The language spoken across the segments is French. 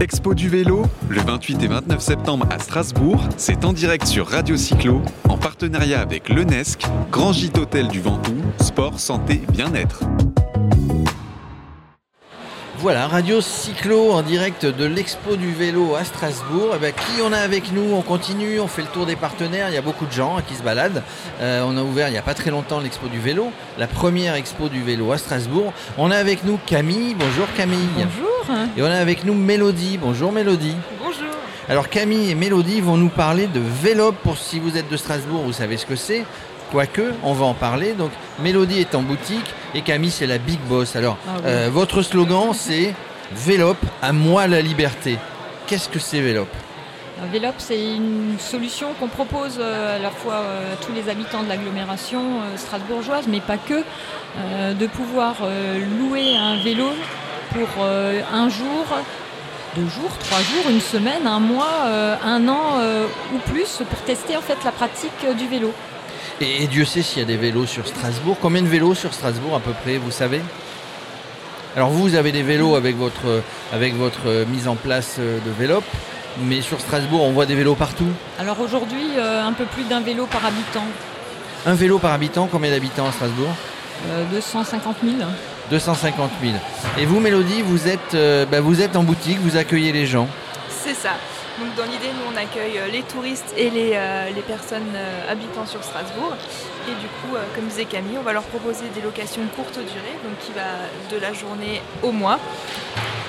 Expo du vélo, le 28 et 29 septembre à Strasbourg, c'est en direct sur Radio Cyclo, en partenariat avec l'UNESC, Grand Gîte Hôtel du Ventoux, sport, santé, bien-être. Voilà, Radio Cyclo en direct de l'Expo du vélo à Strasbourg. Eh ben, qui on a avec nous? On continue, on fait le tour des partenaires. Il y a beaucoup de gens hein, qui se baladent. Euh, on a ouvert il n'y a pas très longtemps l'Expo du vélo, la première Expo du vélo à Strasbourg. On a avec nous Camille. Bonjour Camille. Bonjour. Et on a avec nous Mélodie. Bonjour Mélodie. Bonjour. Alors Camille et Mélodie vont nous parler de Vélop. Pour si vous êtes de Strasbourg, vous savez ce que c'est. Quoique, on va en parler. Donc Mélodie est en boutique et Camille c'est la big boss. Alors Ah oui. euh, votre slogan c'est Vélop, à moi la liberté. Qu'est-ce que c'est Vélop? Vélop, c'est une solution qu'on propose euh, à la fois euh, à tous les habitants de l'agglomération strasbourgeoise, mais pas que, de pouvoir louer un vélo pour euh, un jour, deux jours, trois jours, une semaine, un mois, euh, un an euh, ou plus pour tester en fait la pratique du vélo. et, et Dieu sait s'il y a des vélos sur Strasbourg. Combien de vélos sur Strasbourg à peu près, vous savez? Alors vous, vous avez des vélos avec votre, avec votre mise en place de Vélop. Mais sur Strasbourg, on voit des vélos partout. Alors aujourd'hui, un peu plus d'un vélo par habitant, Un vélo par habitant, combien d'habitants à Strasbourg? Euh, 250 000. 250 000. Et vous, Mélodie, vous êtes, euh, bah, vous êtes en boutique, vous accueillez les gens. C'est ça. Donc dans l'idée, nous on accueille euh, les touristes et les, euh, les personnes euh, habitant sur Strasbourg. Et du coup, euh, comme disait Camille, on va leur proposer des locations courte durée, donc qui va de la journée au mois.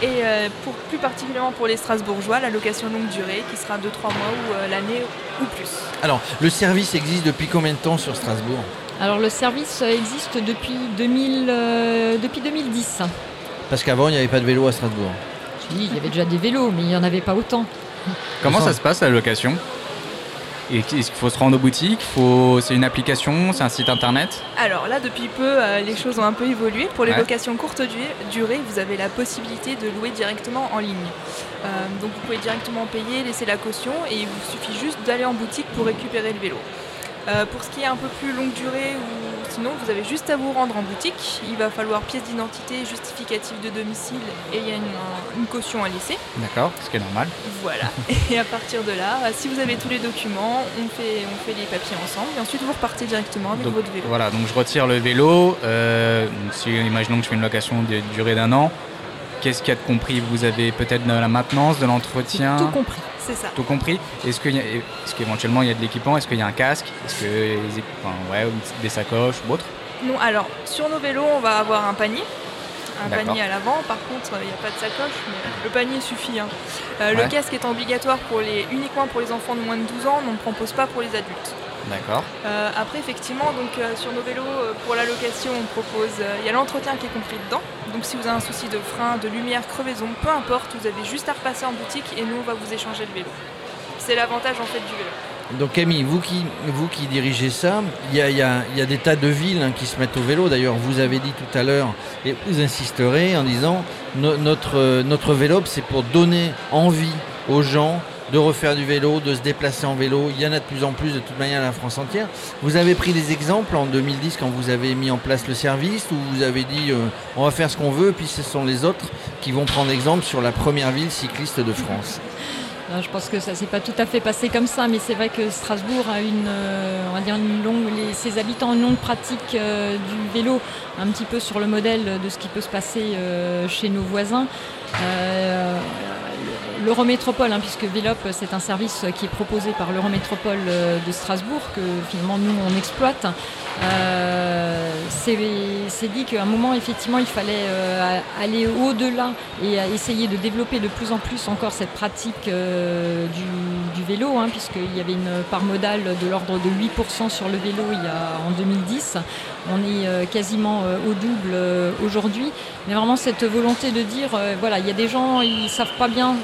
Et pour, plus particulièrement pour les Strasbourgeois, la location longue durée qui sera de 3 mois ou l'année ou plus. Alors, le service existe depuis combien de temps sur Strasbourg? Alors le service existe depuis, 2000, euh, depuis 2010. Parce qu'avant, il n'y avait pas de vélo à Strasbourg. Oui, il y avait déjà des vélos, mais il n'y en avait pas autant. Comment Ça- se passe la location? Est-ce qu'il faut se rendre aux boutiques Faut... C'est une application C'est un site internet? Alors là, depuis peu, euh, les choses ont un peu évolué. Pour les Ouais. locations courte du- durée, vous avez la possibilité de louer directement en ligne. Euh, donc vous pouvez directement payer, laisser la caution et il vous suffit juste d'aller en boutique pour récupérer le vélo. Euh, pour ce qui est un peu plus longue durée ou sinon, vous avez juste à vous rendre en boutique. Il va falloir pièce d'identité, justificatif de domicile et il y a une, une caution à laisser. D'accord, ce qui est normal. Voilà. Et à partir de là, si vous avez tous les documents, on fait, on fait les papiers ensemble et ensuite vous repartez directement avec Donc, votre vélo. Voilà, donc je retire le vélo. euh, donc si, imaginons que je fais une location de durée d'un an. Qu'est-ce qu'il y a de compris? Vous avez peut-être de la maintenance, de l'entretien? Tout compris. C'est ça. Tout compris Est-ce qu'éventuellement il y a de l'équipement? Est-ce qu'il y a un casque? Est-ce que enfin, ouais, ou des sacoches ou autre? Non, alors sur nos vélos, on va avoir un panier. Un panier à l'avant, par contre, il n'y a pas de sacoche, mais le panier suffit. hein. Euh, Ouais. Le casque est obligatoire pour les, uniquement pour les enfants de moins de 12 ans, on ne propose pas pour les adultes. D'accord. Euh, après, effectivement, donc, euh, sur nos vélos, euh, pour la location, on propose. Il y a l'entretien qui est compris dedans. Donc, si vous avez un souci de frein, de lumière, crevaison, peu importe, vous avez juste à repasser en boutique et nous, on va vous échanger le vélo. C'est l'avantage en fait du vélo. Donc Camille, vous qui, vous qui dirigez ça, il y a, y a- y a des tas de villes hein, qui se mettent au vélo. D'ailleurs, vous avez dit tout à l'heure, et vous insisterez en disant, no- notre, notre vélo, c'est pour donner envie aux gens de refaire du vélo, de se déplacer en vélo. Il y en a de plus en plus de toute manière à la France entière. Vous avez pris des exemples en 2010 quand vous avez mis en place le service, où vous avez dit, euh, on va faire ce qu'on veut, puis ce sont les autres qui vont prendre exemple sur la première ville cycliste de France. Non, je pense que ça s'est pas tout à fait passé comme ça, mais c'est vrai que Strasbourg a une, euh, on va dire une longue, les- ses habitants ont une longue pratique euh, du vélo, un petit peu sur le modèle de ce qui peut se passer euh, chez nos voisins. Euh, L'Eurométropole, hein, puisque Vélop, c'est un service qui est proposé par l'Eurométropole de Strasbourg, que finalement nous on exploite. C'est dit qu'à un moment, effectivement, il fallait euh, aller au-delà et essayer de développer de plus en plus encore cette pratique euh, du, vélo, hein, puisqu'il y avait une part modale de l'ordre de 8% sur le vélo en 2010. On est euh, quasiment au double aujourd'hui. Mais vraiment cette volonté de dire, voilà, il y a des gens, ils savent pas bien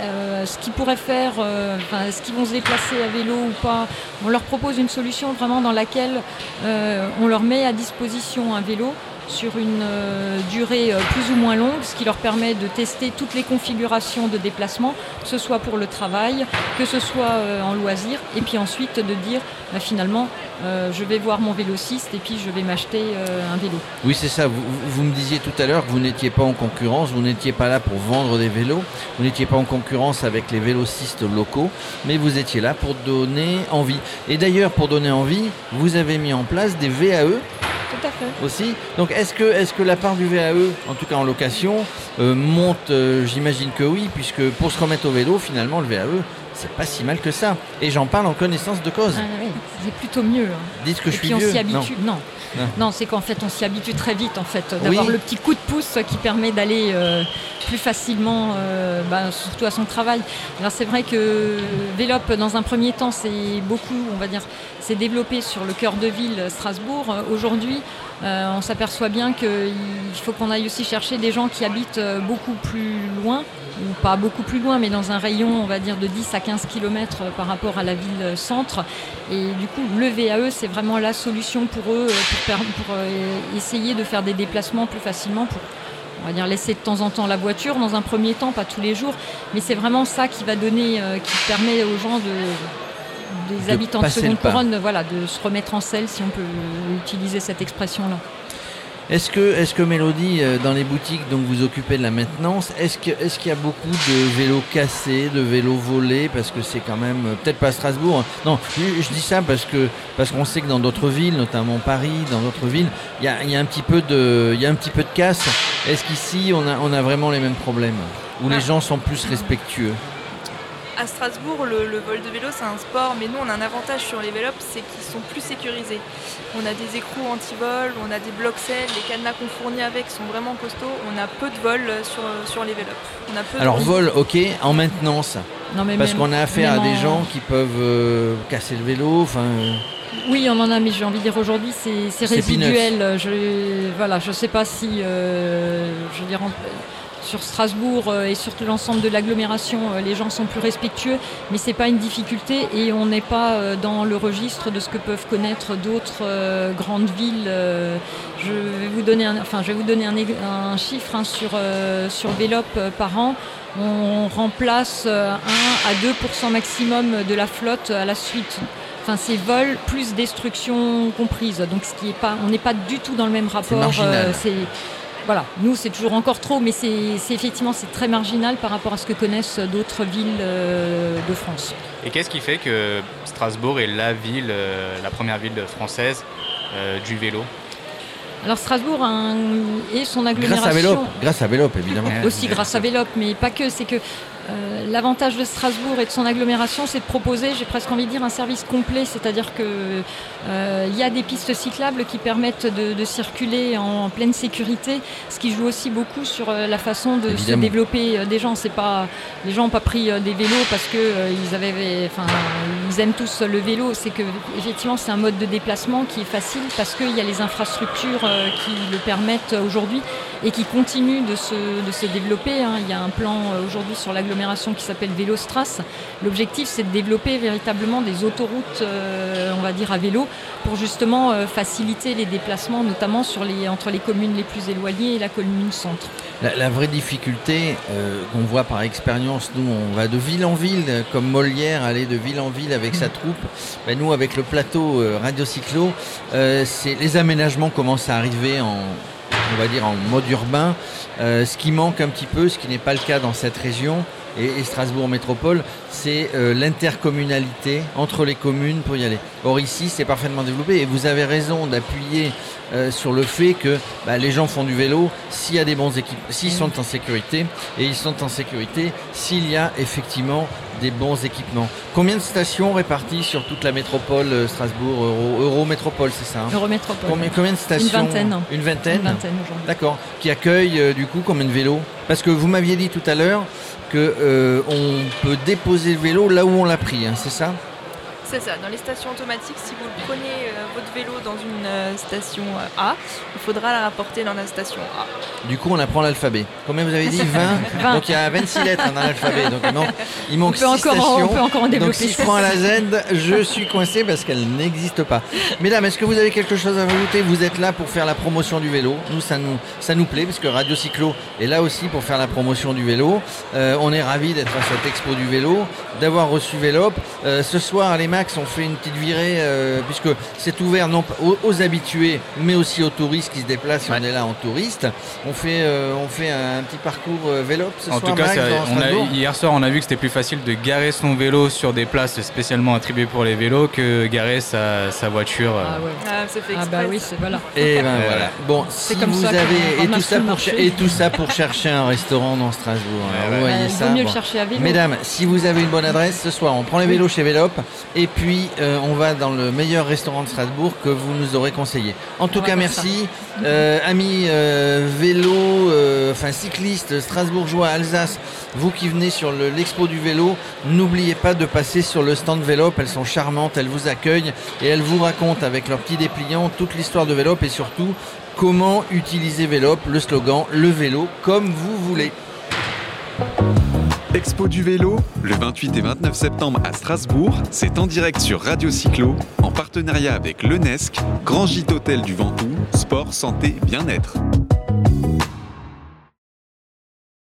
euh, ce qu'ils pourraient faire, euh, enfin, est-ce qu'ils vont se déplacer à vélo ou pas. On leur propose une solution vraiment dans laquelle euh, on leur met à disposition un vélo sur une euh, durée euh, plus ou moins longue, ce qui leur permet de tester toutes les configurations de déplacement, que ce soit pour le travail, que ce soit euh, en loisir, et puis ensuite de dire bah, finalement je vais voir mon vélociste et puis je vais m'acheter un vélo. Oui c'est ça, vous, me disiez tout à l'heure que vous n'étiez pas en concurrence, vous n'étiez pas là pour vendre des vélos, vous n'étiez pas en concurrence avec les vélocistes locaux, mais vous étiez là pour donner envie. Et d'ailleurs pour donner envie, vous avez mis en place des VAE Aussi. Donc est-ce que, est que la part du VAE, en tout cas en location, euh, monte euh, J'imagine que oui, puisque pour se remettre au vélo, finalement, le VAE, c'est pas si mal que ça. Et j'en parle en connaissance de cause. Ah, oui, c'est plutôt mieux. Hein. Dites que je puis suis on s'y habitue. Non. Non, c'est qu'en fait on s'y habitue très vite en fait, d'avoir le petit coup de pouce qui permet d'aller euh, plus facilement, bah, surtout à son travail. Alors c'est vrai que Vélop dans un premier temps c'est beaucoup, on va dire, c'est développé sur le cœur de ville Strasbourg. Aujourd'hui, euh, on s'aperçoit bien qu'il faut qu'on aille aussi chercher des gens qui habitent euh, beaucoup plus loin, ou pas beaucoup plus loin, mais dans un rayon, on va dire, de 10 à 15 km euh, par rapport à la ville centre. Et du coup, le VAE, c'est vraiment la solution pour eux, pour, pour essayer de faire des déplacements plus facilement, pour on va dire laisser de temps en temps la voiture dans un premier temps, pas tous les jours, mais c'est vraiment ça qui va donner, qui permet aux gens de, des habitants de seconde couronne voilà, de se remettre en selle, si on peut utiliser cette expression-là. Est-ce que, est que Mélodie, euh, dans les boutiques dont vous occupez de la maintenance, est-ce qu'il est y a beaucoup de vélos cassés, de vélos volés Parce que c'est quand même, euh, peut-être pas Strasbourg. Hein. Non, je, dis ça parce qu'on sait que dans d'autres villes, notamment Paris, dans d'autres villes, il y a, y a, un petit peu de, y a un petit peu de casse. Est-ce qu'ici, on a, on a vraiment les mêmes problèmes? Où les ah. gens sont plus respectueux? À Strasbourg, le, vol de vélo, c'est un sport, mais nous, on a un avantage sur les vélos, c'est qu'ils sont plus sécurisés. On a des écrous anti-vol, on a des blocs selles, les cadenas qu'on fournit avec sont vraiment costauds. On a peu de vols sur, sur les vélos. Alors, vol, ok, en maintenance Parce qu'on a affaire à des gens qui peuvent euh, casser le vélo, enfin. Euh. Oui, on en a, mais j'ai envie de dire aujourd'hui, c'est résiduel. Je, voilà, je sais pas si, euh, je veux dire, sur Strasbourg euh, et sur l'ensemble de l'agglomération, euh, les gens sont plus respectueux, mais ce n'est pas une difficulté et on n'est pas euh, dans le registre de ce que peuvent connaître d'autres grandes villes. Je vais vous donner un, enfin, je vais vous donner un, chiffre hein, sur, sur Vélop par an. On remplace 1 à 2% maximum de la flotte à la suite enfin c'est vol plus destruction comprise. Donc ce qui est pas, on n'est pas du tout dans le même rapport. C'est voilà, nous c'est toujours encore trop, mais c'est effectivement c'est très marginal par rapport à ce que connaissent d'autres villes euh, de France. Et qu'est-ce qui fait que Strasbourg est la ville, euh, la première ville française euh, du vélo? Alors Strasbourg et son agglomération. Grâce à Vélop, grâce à Vélop évidemment. Aussi grâce à Vélop, mais pas que. C'est que euh, l'avantage de Strasbourg et de son agglomération, c'est de proposer, j'ai presque envie de dire, un service complet, c'est-à-dire qu'il euh, y a des pistes cyclables qui permettent de, circuler en, pleine sécurité, ce qui joue aussi beaucoup sur euh, la façon de se développer des gens. C'est pas, les gens n'ont pas pris des vélos parce que ils avaient, enfin, ils aiment tous le vélo. C'est que effectivement, c'est un mode de déplacement qui est facile parce qu'il y a les infrastructures qui le permettent aujourd'hui et qui continuent de se, de se développer. Hein. Il y a un plan aujourd'hui sur l'agglomération qui s'appelle Vélostras. L'objectif, c'est de développer véritablement des autoroutes, euh, on va dire, à vélo, pour justement euh, faciliter les déplacements, notamment entre les communes les plus éloignées et la commune centre. La, vraie difficulté euh, qu'on voit par expérience, nous, on va de ville en ville, comme Molière allait de ville en ville avec sa troupe. Ben, nous, avec le plateau Radio Cyclo, les aménagements commencent à arriver en, on va dire en mode urbain, ce qui manque un petit peu, ce qui n'est pas le cas dans cette région, et, Strasbourg Métropole, c'est euh, l'intercommunalité entre les communes pour y aller. Or ici, c'est parfaitement développé et vous avez raison d'appuyer euh, sur le fait que bah, les gens font du vélo s'il y a des bons équipes, s'ils sont en sécurité et ils sont en sécurité s'il y a effectivement des bons équipements. Combien de stations réparties sur toute la métropole euh, Strasbourg, Euro, Métropole, c'est ça hein? Eurométropole. Combien, combien, de stations? Une vingtaine. Une vingtaine, Une vingtaine aujourd'hui. D'accord. Qui accueille du coup combien de vélos? Parce que vous m'aviez dit tout à l'heure euh, peut déposer le vélo là où on l'a pris, hein, c'est ça? C'est ça, dans les stations automatiques, si vous prenez euh, votre vélo dans une euh, station euh, A, il faudra la rapporter dans la station A. Du coup, on apprend l'alphabet. Combien vous avez dit? 20 20. Donc il y a 26 lettres hein, dans l'alphabet. Donc il manque, il manque On peut 6 encore en- stations. on peut encore en Donc développer. si je prends la Z, je suis coincé parce qu'elle n'existe pas. Mesdames, est-ce que vous avez quelque chose à rajouter? Vous êtes là pour faire la promotion du vélo. Nous, ça nous, ça nous plaît parce que Radio Cyclo est là aussi pour faire la promotion du vélo. Euh, on est ravis d'être à cette expo du vélo, d'avoir reçu Vélop. Ce soir, les Ont fait une petite virée euh, puisque c'est ouvert non pas aux, aux habitués, mais aussi aux touristes qui se déplacent. si On est là en touriste. On fait, euh, on fait un petit parcours euh, Vélop ce En soir. tout cas, Max, on a- hier soir, on a vu que c'était plus facile de garer son vélo sur des places spécialement attribuées pour les vélos que garer sa, sa voiture. euh. Ah ouais. Ah, c'est fait Ah exprès. bah oui, c'est voilà. Et ben Ouais. voilà. Bon, si comme vous ça avez et tout ça pour et tout ça pour chercher un restaurant dans Strasbourg. Alors, Ouais, vous ouais. voyez Euh, il ça. vaut mieux bon. le chercher à vélo. Mesdames, si vous avez une bonne adresse ce soir, on prend les vélos chez Vélop et puis euh, on va dans le meilleur restaurant de Strasbourg que vous nous aurez conseillé. En tout On cas, merci, Euh, amis euh, vélo, euh, enfin cyclistes strasbourgeois, Alsace, vous qui venez sur le- l'expo du vélo, n'oubliez pas de passer sur le stand Vélop. Elles sont charmantes, elles vous accueillent et elles vous racontent avec leurs petits dépliants toute l'histoire de Vélop et surtout comment utiliser Vélop, le slogan le vélo comme vous voulez. Expo du vélo, le 28 et 29 septembre à Strasbourg, c'est en direct sur Radio Cyclo, en partenariat avec l'UNESC, Grand Gîte Hôtel du Ventoux, Sport, Santé, Bien-être.